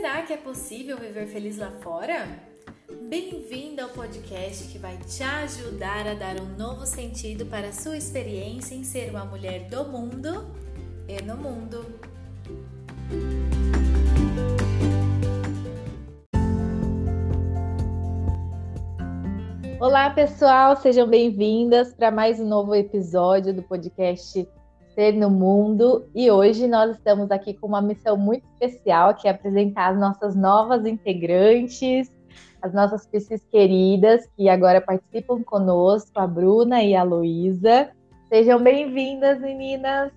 Será que é possível viver feliz lá fora? Bem-vindo ao podcast que vai te ajudar a dar um novo sentido para a sua experiência em ser uma mulher do mundo e no mundo. Olá, pessoal, sejam bem-vindas para mais um novo episódio do podcast Ser no Mundo. E hoje nós estamos aqui com uma missão muito especial, que é apresentar as nossas novas integrantes, as nossas piscis queridas, que agora participam conosco, a Bruna e a Luísa. Sejam bem-vindas, meninas!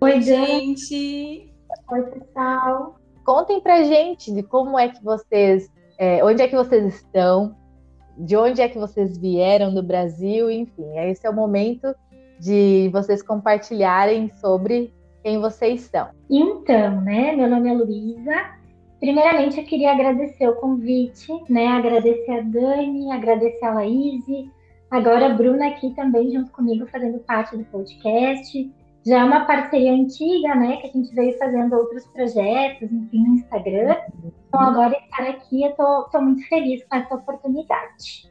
Oi, gente! Oi, pessoal! Contem pra gente de como é que vocês, é, onde é que vocês estão, de onde é que vocês vieram do Brasil, enfim. Esse é o momento de vocês compartilharem sobre quem vocês são. Então, né, meu nome é Luísa. Primeiramente, eu queria agradecer o convite, né, agradecer a Dani, agradecer a Laís, agora a Bruna aqui também junto comigo fazendo parte do podcast. Já é uma parceria antiga, né, que a gente veio fazendo outros projetos, enfim, no Instagram. Então, agora estar aqui, eu tô, tô muito feliz com essa oportunidade.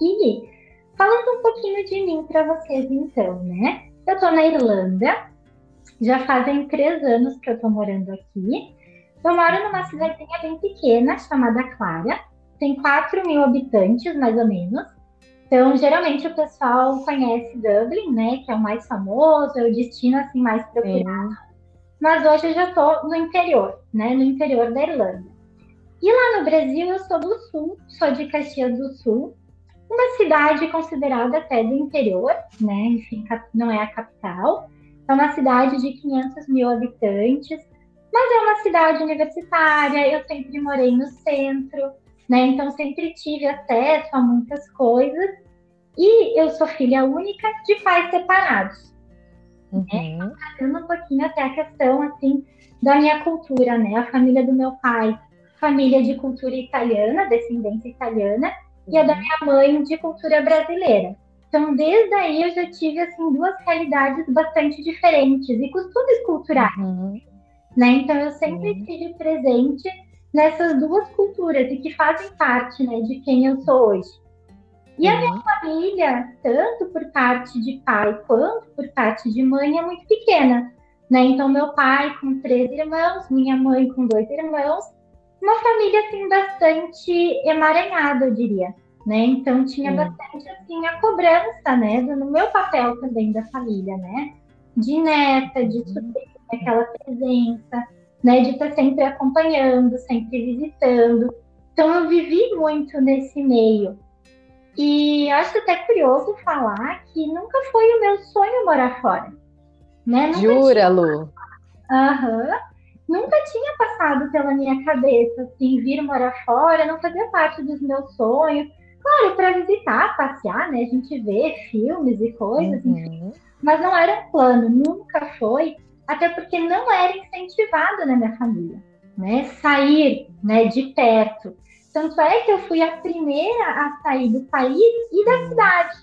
E falando um pouquinho de mim para vocês, então, né? Eu tô na Irlanda, já fazem três anos que eu tô morando aqui. Eu moro numa cidadezinha bem pequena, chamada Clara. Tem 4 mil habitantes, mais ou menos. Então, geralmente o pessoal conhece Dublin, né? Que é o mais famoso, é o destino assim mais procurado. Sim. Mas hoje eu já estou no interior, né? No interior da Irlanda. E lá no Brasil eu sou do sul, sou de Caxias do Sul, uma cidade considerada até do interior, né? Enfim, não é a capital. É uma cidade de 500 mil habitantes, mas é uma cidade universitária. Eu sempre morei no centro, né? Então sempre tive acesso a muitas coisas. E eu sou filha única de pais separados. Uhum. Né? Trazendo um pouquinho até a questão assim da minha cultura, né? A família do meu pai, família de cultura italiana, descendência italiana. E a da uhum. minha mãe de cultura brasileira. Então, desde aí eu já tive assim duas realidades bastante diferentes e costumes culturais. Uhum. Né? Então, eu sempre uhum. tive presente nessas duas culturas e que fazem parte né, de quem eu sou hoje. E a minha uhum. família, tanto por parte de pai quanto por parte de mãe, é muito pequena. Né? Então, meu pai com três irmãos, minha mãe com dois irmãos, uma família assim bastante emaranhada, eu diria. Né? Então tinha uhum. bastante assim a cobrança, né, no meu papel também da família, né, de neta, de uhum. aquela presença, né, de estar sempre acompanhando, sempre visitando. Então eu vivi muito nesse meio. E acho até curioso falar que nunca foi o meu sonho morar fora. Né? Nunca Jura, tinha... Lu? Aham. Uhum. Nunca tinha passado pela minha cabeça, assim, vir morar fora, não fazia parte dos meus sonhos. Claro, para visitar, passear, né? A gente vê filmes e coisas, uhum. enfim. Mas não era um plano, nunca foi até porque não era incentivado na minha família, né? Sair, né, de perto. Tanto é que eu fui a primeira a sair do país e da cidade,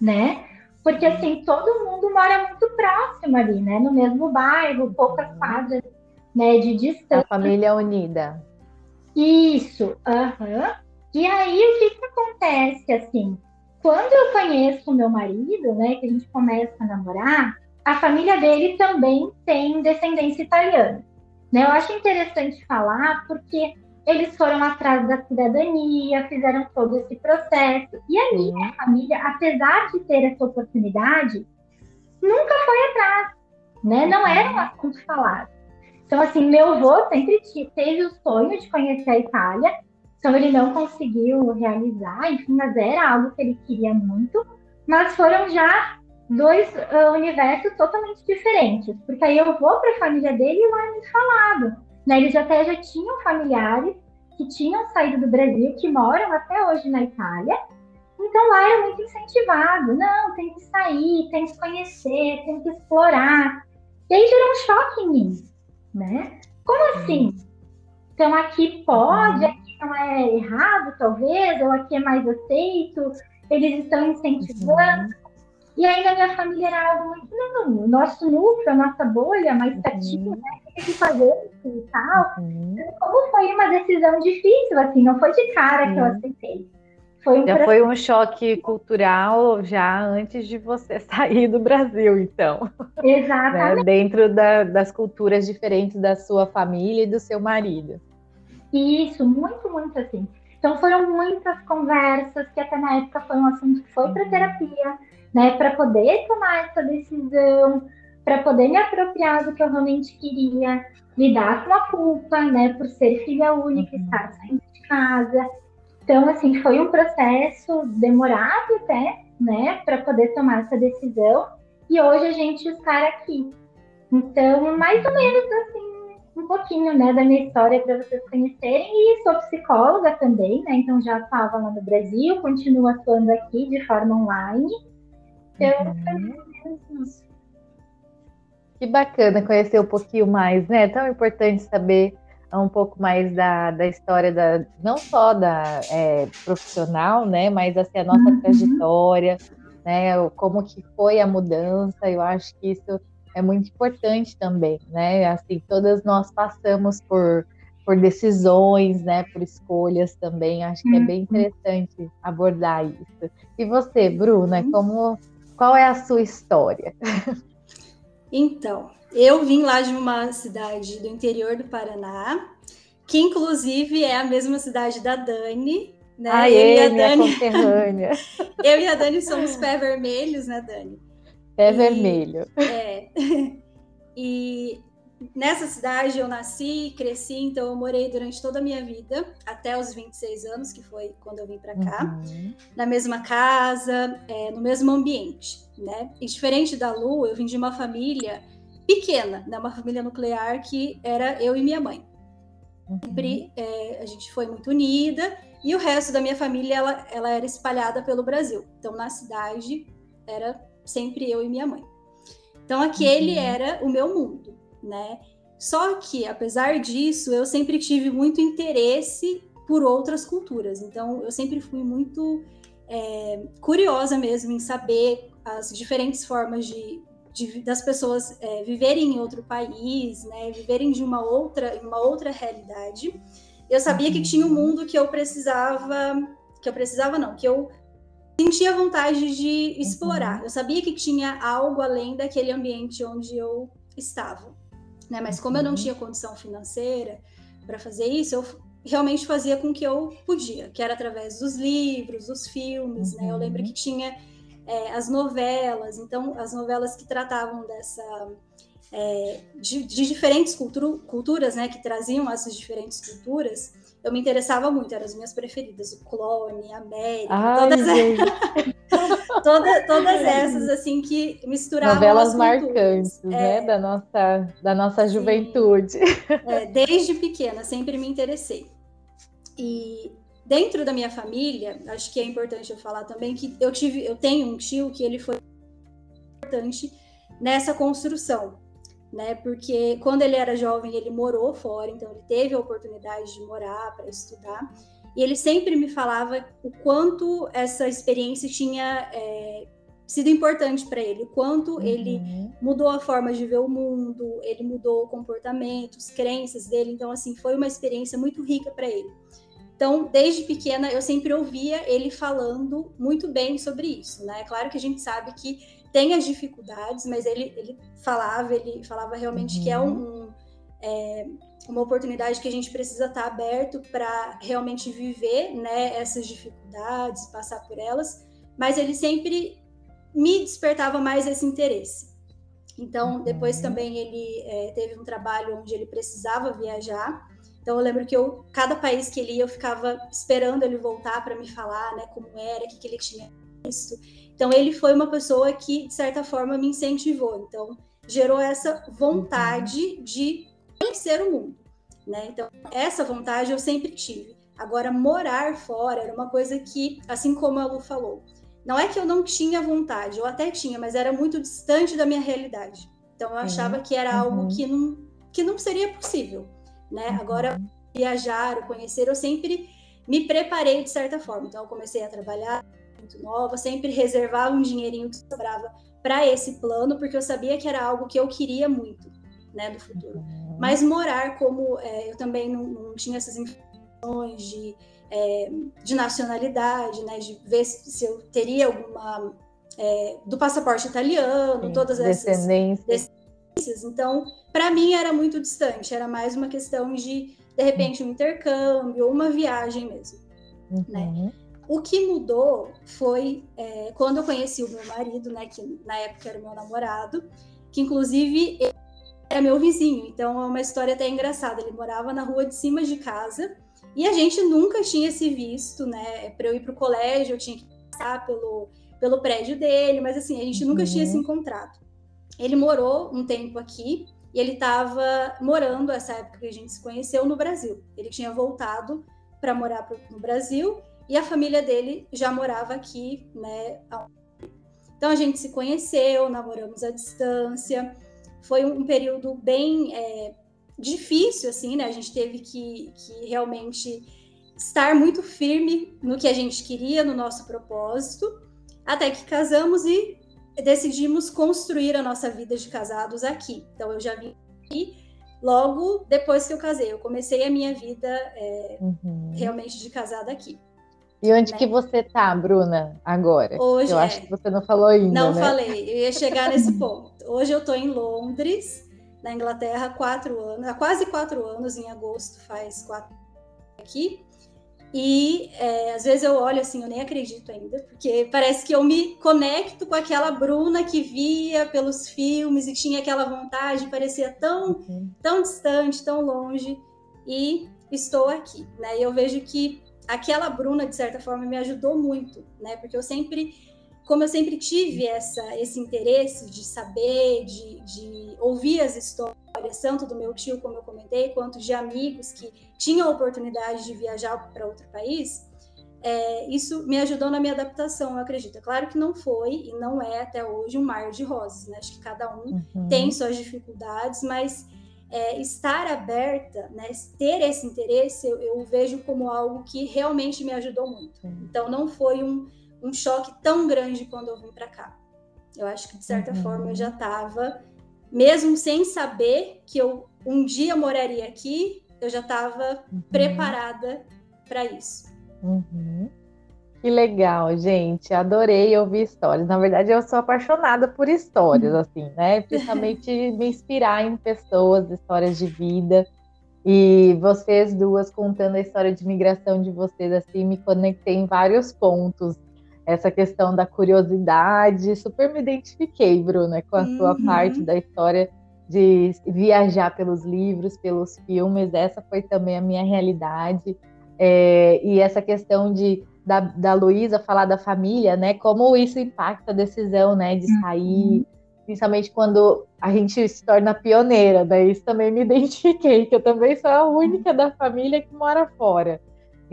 né? Porque assim, todo mundo mora muito próximo ali, né? No mesmo bairro, poucas quadras, né, de distância. A família unida. Isso, aham. Uhum. E aí o que que acontece assim? Quando eu conheço o meu marido, né, que a gente começa a namorar, a família dele também tem descendência italiana. Né? Eu acho interessante falar porque eles foram atrás da cidadania, fizeram todo esse processo. E a minha uhum. família, apesar de ter essa oportunidade, nunca foi atrás. Né? Não era um assunto falado. Então, assim, meu avô sempre teve o sonho de conhecer a Itália, então ele não conseguiu realizar, enfim, mas era algo que ele queria muito. Mas foram já dois uh, universos totalmente diferentes, porque aí eu vou para a família dele e lá é muito falado. Né? Eles até já tinham familiares que tinham saído do Brasil, que moram até hoje na Itália. Então lá era muito incentivado. Não, tem que sair, tem que conhecer, tem que explorar. E aí gerou um choque em mim, né? Como assim? Então aqui pode, uhum. aqui não é errado, talvez, ou aqui é mais aceito, eles estão incentivando. Uhum. E aí na minha família era algo muito, não, o nosso núcleo, a nossa bolha mais pertinho, uhum. né? Tem que fazer isso e tal. Uhum. Como foi uma decisão difícil, assim, não foi de cara uhum. que eu aceitei. Foi um já foi um choque cultural já antes de você sair do Brasil, então. Exatamente. Né? Dentro da, das culturas diferentes da sua família e do seu marido. Isso, muito, muito assim. Então foram muitas conversas que até na época foi um assunto que foi para uhum. terapia, né, para poder tomar essa decisão, para poder me apropriar do que eu realmente queria, lidar com a culpa, né, por ser filha única, uhum. estar saindo de casa. Então, assim, foi um processo demorado até, né, para poder tomar essa decisão. E hoje a gente está aqui. Então, mais ou menos assim, um pouquinho, né, da minha história para vocês conhecerem. E sou psicóloga também, né? Então já estava lá no Brasil, continuo atuando aqui de forma online. Então, uhum. Que bacana conhecer um pouquinho mais, né? É tão importante saber um pouco mais da, da história da não só da é, profissional, né, mas assim a nossa uhum. trajetória, né, como que foi a mudança. Eu acho que isso é muito importante também, né? Assim, todas nós passamos por por decisões, né, por escolhas também. Acho que é bem uhum. interessante abordar isso. E você, Bruna, uhum. como qual é a sua história? Então, eu vim lá de uma cidade do interior do Paraná, que inclusive é a mesma cidade da Dani, né? Aê, eu e a Dani, eu e a Dani somos pé vermelhos, né, Dani? Pé e, vermelho. É. E nessa cidade eu nasci, cresci, então eu morei durante toda a minha vida, até os 26 anos, que foi quando eu vim para cá, uhum. na mesma casa, é, no mesmo ambiente, né? E diferente da Lu, eu vim de uma família pequena, né? Uma família nuclear que era eu e minha mãe. Uhum. Sempre é, a gente foi muito unida e o resto da minha família ela, ela era espalhada pelo Brasil. Então na cidade era sempre eu e minha mãe. Então aquele uhum. era o meu mundo, né? Só que apesar disso, eu sempre tive muito interesse por outras culturas. Então eu sempre fui muito é, curiosa mesmo em saber as diferentes formas de, de das pessoas é, viverem em outro país, né? Viverem de uma outra, uma outra realidade. Eu sabia que tinha um uhum. mundo que eu precisava, que eu precisava não, que eu sentia vontade de explorar. Uhum. Eu sabia que tinha algo além daquele ambiente onde eu estava, né? Mas como eu não uhum. tinha condição financeira para fazer isso, eu realmente fazia com que eu podia, que era através dos livros, dos filmes, uhum. né? Eu lembro uhum. que tinha é, as novelas, então as novelas que tratavam dessa é, de, de, diferentes cultu culturas, né? Que traziam essas diferentes culturas eu me interessava muito, eram as minhas preferidas, o Clone, a América, Ai, todas, toda, todas essas assim que misturavam novelas marcantes, né, é, da nossa da nossa juventude. É, desde pequena sempre me interessei. E dentro da minha família, acho que é importante eu falar também que eu tive, eu tenho um tio que ele foi importante nessa construção, né? Porque quando ele era jovem, ele morou fora, então ele teve a oportunidade de morar para estudar. E ele sempre me falava o quanto essa experiência tinha é, sido importante para ele, o quanto uhum. ele mudou a forma de ver o mundo, ele mudou comportamentos, crenças dele. Então, assim, foi uma experiência muito rica para ele. Então, desde pequena, eu sempre ouvia ele falando muito bem sobre isso, né? Claro que a gente sabe que tem as dificuldades, mas ele, ele falava, ele falava realmente uhum. que é, um, um, é, uma oportunidade que a gente precisa estar aberto para realmente viver né, essas dificuldades, passar por elas, mas ele sempre me despertava mais esse interesse. Então, uhum. depois também ele é, teve um trabalho onde ele precisava viajar. Então, eu lembro que eu, cada país que ele ia, eu ficava esperando ele voltar para me falar, né, como era, o que, que ele tinha visto. Então, ele foi uma pessoa que, de certa forma, me incentivou. Então, gerou essa vontade uhum. de conhecer o mundo. Né? Então, essa vontade eu sempre tive. Agora, morar fora era uma coisa que, assim como a Lu falou, não é que eu não tinha vontade, eu até tinha, mas era muito distante da minha realidade. Então, eu achava que era algo uhum. que não, que não seria possível. Né? Uhum. Agora, viajar, conhecer, eu sempre me preparei de certa forma. Então, eu comecei a trabalhar muito nova, sempre reservava um dinheirinho que sobrava para esse plano, porque eu sabia que era algo que eu queria muito, né, do futuro. Uhum. Mas morar como é, eu também não, não, tinha essas informações de, é, de nacionalidade, né, de ver se eu teria alguma é, do passaporte italiano, Sim, todas essas descendências. Então, para mim era muito distante, era mais uma questão de de repente um intercâmbio ou uma viagem mesmo, né? uhum. né? O que mudou foi é, quando eu conheci o meu marido, né, que na época era meu namorado, que inclusive era meu vizinho, então é uma história até engraçada. Ele morava na rua de cima de casa e a gente nunca tinha se visto, né? Para eu ir para o colégio, eu tinha que passar pelo, pelo prédio dele, mas assim, a gente nunca tinha se uhum. encontrado. Ele morou um tempo aqui e ele estava morando, essa época que a gente se conheceu, no Brasil. Ele tinha voltado para morar no Brasil e a família dele já morava aqui, né? Então a gente se conheceu, namoramos à distância. Foi um período bem é, difícil, assim, né? A gente teve que, que realmente estar muito firme no que a gente queria, no nosso propósito, até que casamos e decidimos construir a nossa vida de casados aqui. Então eu já vim aqui logo depois que eu casei. Eu comecei a minha vida é, uhum. realmente de casada aqui. E onde né? que você tá, Bruna, agora? Hoje eu é. acho que você não falou ainda. Não né? falei, eu ia chegar nesse ponto. Hoje eu tô em Londres, na Inglaterra, quatro anos, há quase quatro anos, em agosto faz quatro aqui. E é, às vezes eu olho assim, eu nem acredito ainda, porque parece que eu me conecto com aquela Bruna que via pelos filmes e tinha aquela vontade, parecia tão, uhum. tão distante, tão longe, e estou aqui, né? E eu vejo que aquela Bruna, de certa forma, me ajudou muito, né? Porque eu sempre, como eu sempre tive essa, esse interesse de saber, de, de ouvir as histórias, tanto do meu tio, como eu comentei, quanto de amigos que tinham a oportunidade de viajar para outro país, é, isso me ajudou na minha adaptação, eu acredito. É claro que não foi e não é até hoje um mar de rosas, né? Acho que cada um uhum. tem suas dificuldades, mas é, estar aberta, né, ter esse interesse, eu, eu, vejo como algo que realmente me ajudou muito. Então, não foi um, um choque tão grande quando eu vim para cá. Eu acho que, de certa uhum. forma, eu já estava mesmo sem saber que eu um dia moraria aqui, eu já estava uhum. preparada para isso. Uhum. Que legal, gente. Adorei ouvir histórias. Na verdade, eu sou apaixonada por histórias, assim, né? Principalmente me inspirar em pessoas, histórias de vida. E vocês duas contando a história de migração de vocês, assim, me conectei em vários pontos essa questão da curiosidade. Super me identifiquei, Bruna, com a uhum. sua parte da história de viajar pelos livros, pelos filmes. Essa foi também a minha realidade. É, e essa questão de da, da Luísa falar da família, né? Como isso impacta a decisão, né? De sair, uhum. principalmente quando a gente se torna pioneira. Daí né? isso também me identifiquei, que eu também sou a única da família que mora fora.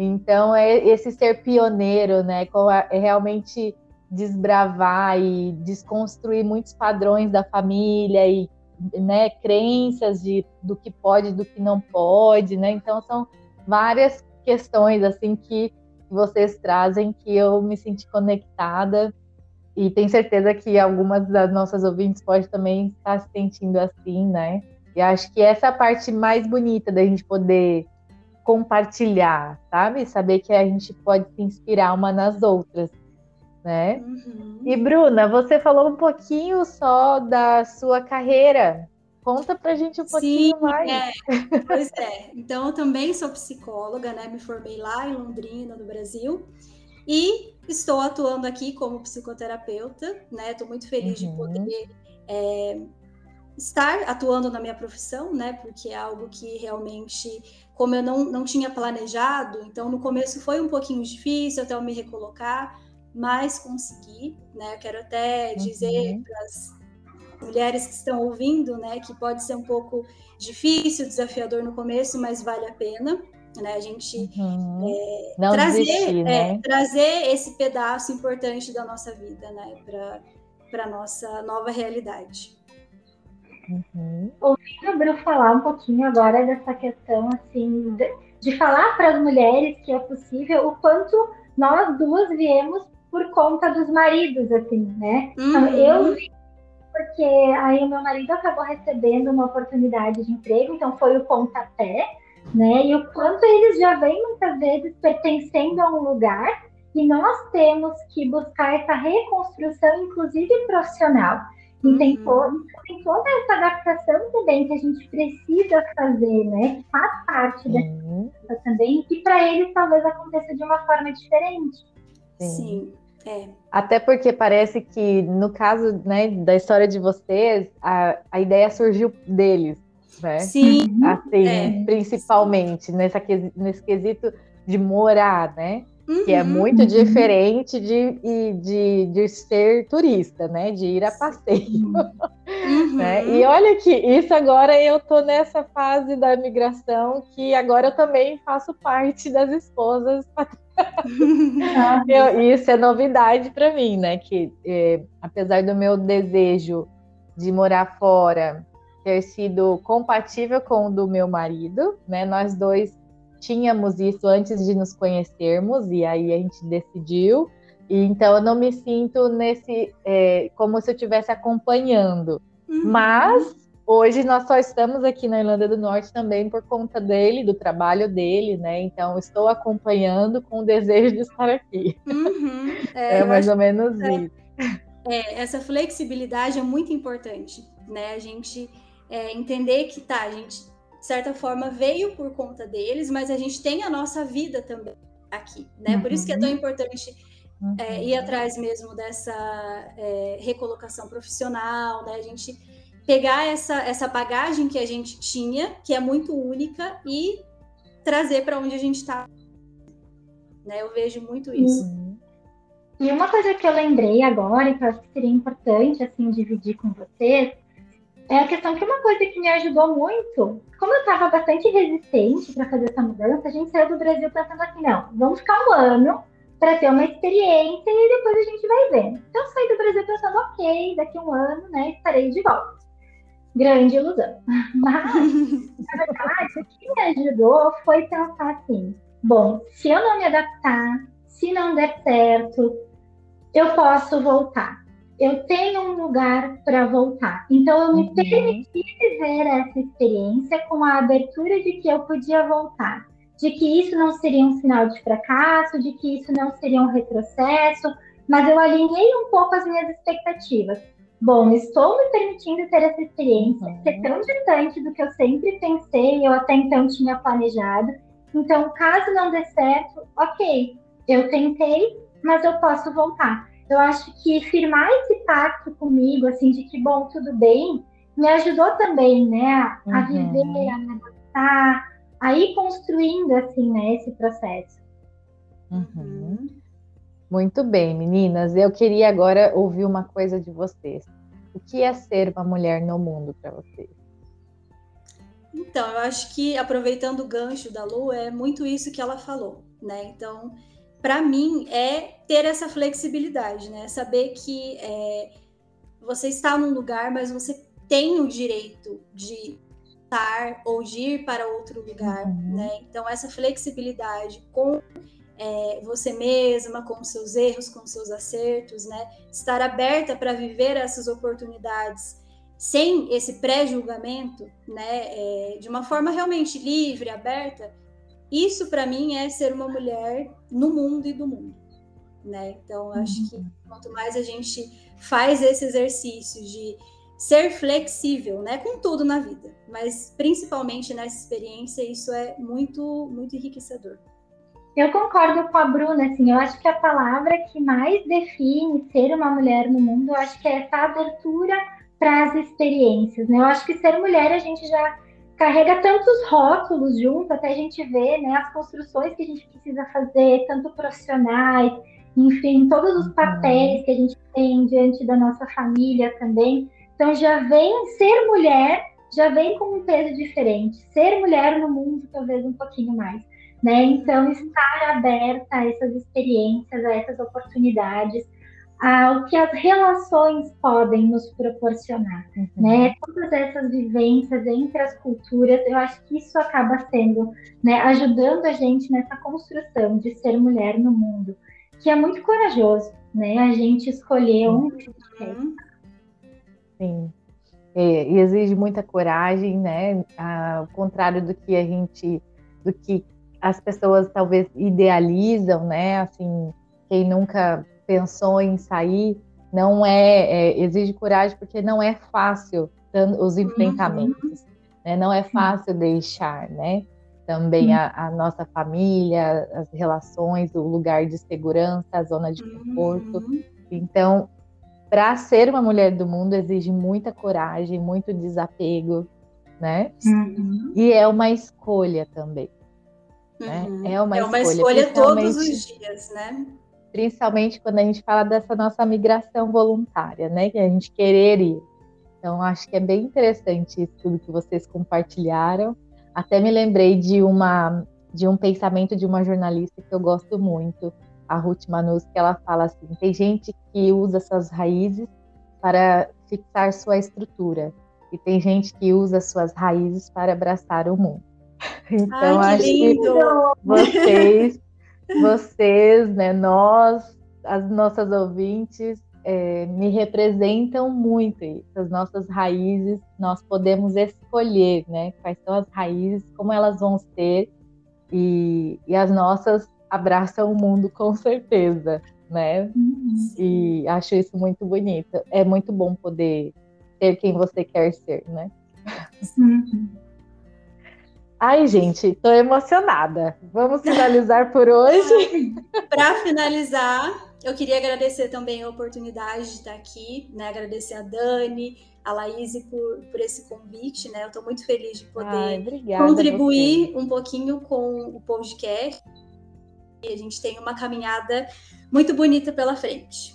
Então, é esse ser pioneiro, né? É realmente desbravar e desconstruir muitos padrões da família e né, crenças de, do que pode e do que não pode, né? Então, são várias questões, assim, que vocês trazem que eu me senti conectada e tenho certeza que algumas das nossas ouvintes pode também estar se sentindo assim, né? E acho que essa é a parte mais bonita da gente poder compartilhar, sabe? Saber que a gente pode se inspirar uma nas outras, né? Uhum. E Bruna, você falou um pouquinho só da sua carreira. Conta pra gente um pouquinho Sim, mais. É. Pois é. Então, eu também sou psicóloga, né? Me formei lá em Londrina, no Brasil. E estou atuando aqui como psicoterapeuta, né? Estou muito feliz uhum. de poder é, estar atuando na minha profissão, né? Porque é algo que realmente, como eu não, não tinha planejado, então no começo foi um pouquinho difícil até eu me recolocar, mas consegui, né? Eu quero até dizer uhum. para as mulheres que estão ouvindo, né, que pode ser um pouco difícil, desafiador no começo, mas vale a pena. Né, a gente uhum. é, trazer, desistir, é, né? é, trazer esse pedaço importante da nossa vida né, para a nossa nova realidade. Uhum. Ouvindo a Bru falar um pouquinho agora dessa questão assim de, de falar para as mulheres que é possível, o quanto nós duas viemos por conta dos maridos, assim, né? Então, uhum. eu vi porque aí o meu marido acabou recebendo uma oportunidade de emprego, então foi o pontapé, né? E o quanto eles já vêm muitas vezes pertencendo a um lugar e nós temos que buscar essa reconstrução, inclusive profissional. E tem, uhum. todo, tem toda essa adaptação também que a gente precisa fazer, né? Que faz parte uhum. dessa também, que para eles talvez aconteça de uma forma diferente. Sim. Sim. É. Até porque parece que, no caso né, da história de vocês, a, a ideia surgiu deles, né? Sim. Assim, é. principalmente nessa, nesse quesito de morar, né? Uhum. Que é muito uhum. diferente de, de, de ser turista, né? De ir a passeio. Uhum. né? E olha que isso agora eu tô nessa fase da migração que agora eu também faço parte das esposas eu, isso é novidade para mim, né? Que é, apesar do meu desejo de morar fora ter sido compatível com o do meu marido, né? Nós dois tínhamos isso antes de nos conhecermos e aí a gente decidiu. E, então eu não me sinto nesse é, como se eu estivesse acompanhando, uhum. mas Hoje nós só estamos aqui na Irlanda do Norte também por conta dele, do trabalho dele, né? Então estou acompanhando com o desejo de estar aqui. Uhum, é, é mais ou menos é, isso. É, essa flexibilidade é muito importante, né? A gente é, entender que tá, a gente de certa forma veio por conta deles, mas a gente tem a nossa vida também aqui, né? Uhum. Por isso que é tão uhum. importante é, uhum. ir atrás mesmo dessa é, recolocação profissional, né? A gente pegar essa, essa bagagem que a gente tinha, que é muito única, e trazer para onde a gente está. Né? Eu vejo muito isso. Uhum. E uma coisa que eu lembrei agora, e que eu acho que seria importante assim dividir com vocês, é a questão que uma coisa que me ajudou muito, como eu estava bastante resistente para fazer essa mudança, a gente saiu do Brasil pensando assim, não, vamos ficar um ano para ter uma experiência e depois a gente vai ver. Então saí do Brasil pensando, ok, daqui um ano, né, estarei de volta grande ilusão. Mas, na verdade, o que me ajudou foi pensar assim: bom, se eu não me adaptar, se não der certo, eu posso voltar. Eu tenho um lugar para voltar. Então, eu me uhum. permiti viver essa experiência com a abertura de que eu podia voltar. De que isso não seria um sinal de fracasso, de que isso não seria um retrocesso, mas eu alinhei um pouco as minhas expectativas bom, estou me permitindo ter essa experiência, uhum. que é tão distante do que eu sempre pensei, eu até então tinha planejado. Então, caso não dê certo, ok, eu tentei, mas eu posso voltar. Eu acho que firmar esse pacto comigo, assim, de que, bom, tudo bem, me ajudou também, né, a, uhum. viver, a me adaptar, a ir construindo, assim, né, esse processo. Uhum. Muito bem, meninas. Eu queria agora ouvir uma coisa de vocês. O que é ser uma mulher no mundo para vocês? Então, eu acho que aproveitando o gancho da Lu, é muito isso que ela falou, né? Então, para mim é ter essa flexibilidade, né? Saber que é, você está num lugar, mas você tem o direito de estar ou de ir para outro lugar, uhum. né? Então, essa flexibilidade com é, você mesma, com seus erros, com seus acertos, né? Estar aberta para viver essas oportunidades sem esse pré-julgamento, né? É, de uma forma realmente livre, aberta. Isso para mim é ser uma mulher no mundo e do mundo, né? Então acho que uhum. quanto mais a gente faz esse exercício de ser flexível, né, com tudo na vida, mas principalmente nessa experiência isso é muito muito enriquecedor. Eu concordo com a Bruna, assim, eu acho que a palavra que mais define ser uma mulher no mundo, eu acho que é essa abertura para as experiências, né? Eu acho que ser mulher a gente já carrega tantos rótulos junto, até a gente ver, né, as construções que a gente precisa fazer, tanto profissionais, enfim, todos os papéis que a gente tem diante da nossa família também. Então já vem ser mulher, já vem com um peso diferente. Ser mulher no mundo talvez um pouquinho mais. Né? Então, estar aberta a essas experiências, a essas oportunidades, ao que as relações podem nos proporcionar, uhum. né? Todas essas vivências entre as culturas, eu acho que isso acaba sendo, né, ajudando a gente nessa construção de ser mulher no mundo, que é muito corajoso, né? A gente escolher onde gente quer. Sim. É, e exige muita coragem, né? Ao contrário do que a gente, do que as pessoas talvez idealizam, né? Assim, quem nunca pensou em sair, não é, é exige coragem porque não é fácil os uhum. enfrentamentos, uhum. né? Não é fácil deixar, né? Também uhum. a, a, nossa família, as relações, o lugar de segurança, a zona de conforto. Uhum. Então, para ser uma mulher do mundo exige muita coragem, muito desapego, né? Uhum. E é uma escolha também. Né? É uma, é uma escolha, escolha todos os dias, né? Principalmente quando a gente fala dessa nossa migração voluntária, né? Que a gente querer ir. Então, acho que é bem interessante isso tudo que vocês compartilharam. Até me lembrei de uma de um pensamento de uma jornalista que eu gosto muito, a Ruth Manus, que ela fala assim: tem gente que usa suas raízes para fixar sua estrutura, e tem gente que usa suas raízes para abraçar o mundo. Então, Ai, que acho lindo. que vocês, vocês, né, nós, as nossas ouvintes, é, me representam muito isso. As nossas raízes, nós podemos escolher, né, quais são as raízes, como elas vão ser, e, e as nossas abraça o mundo com certeza, né? Uhum. E acho isso muito bonito. É muito bom poder ser quem você quer ser, né? Uhum. Ai, gente, tô emocionada. Vamos finalizar por hoje. Para finalizar, eu queria agradecer também a oportunidade de estar aqui, né? Agradecer a Dani, a Laís por, por esse convite, né? Eu estou muito feliz de poder Ai, contribuir um pouquinho com o podcast e a gente tem uma caminhada muito bonita pela frente.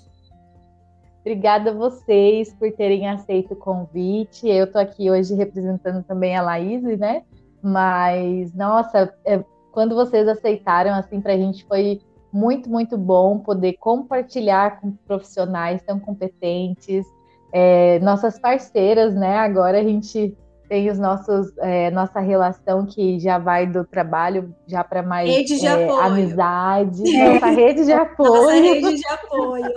Obrigada a vocês por terem aceito o convite. Eu estou aqui hoje representando também a Laís, né? Mas, nossa, é, quando vocês aceitaram, assim, para a gente foi muito, muito bom poder compartilhar com profissionais tão competentes, é, nossas parceiras, né? Agora a gente tem os nossos é, nossa relação que já vai do trabalho já para mais rede de é, amizade, é. nossa rede de apoio. Nossa rede de apoio.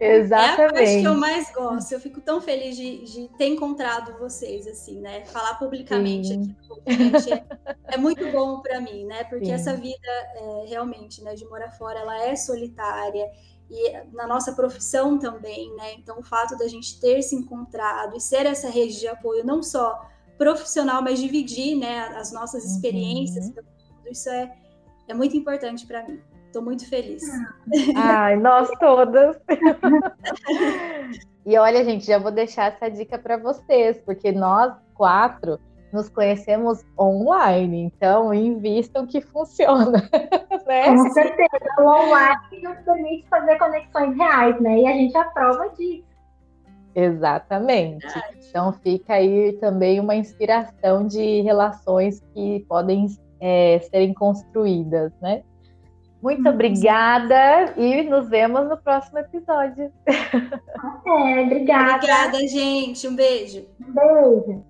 Exatamente. É a parte que eu mais gosto. Eu fico tão feliz de, de ter encontrado vocês assim, né? Falar publicamente Sim. aqui é, é, muito bom para mim, né? Porque Sim. essa vida é, realmente, né, de morar fora, ela é solitária e na nossa profissão também, né? Então, o fato da gente ter se encontrado e ser essa rede de apoio, não só profissional, mas dividir né, as nossas uhum. experiências. Uhum. Isso é, é muito importante para mim. Estou muito feliz. Ai, nós todas. e olha, gente, já vou deixar essa dica para vocês, porque nós quatro nos conhecemos online, então invistam que funciona. Né? Com certeza, o online nos permite fazer conexões reais, né? E a gente aprova disso. Exatamente. Então fica aí também uma inspiração de relações que podem é, serem construídas, né? Muito uhum. obrigada e nos vemos no próximo episódio. É, obrigada. Obrigada, gente. Um beijo. Um beijo.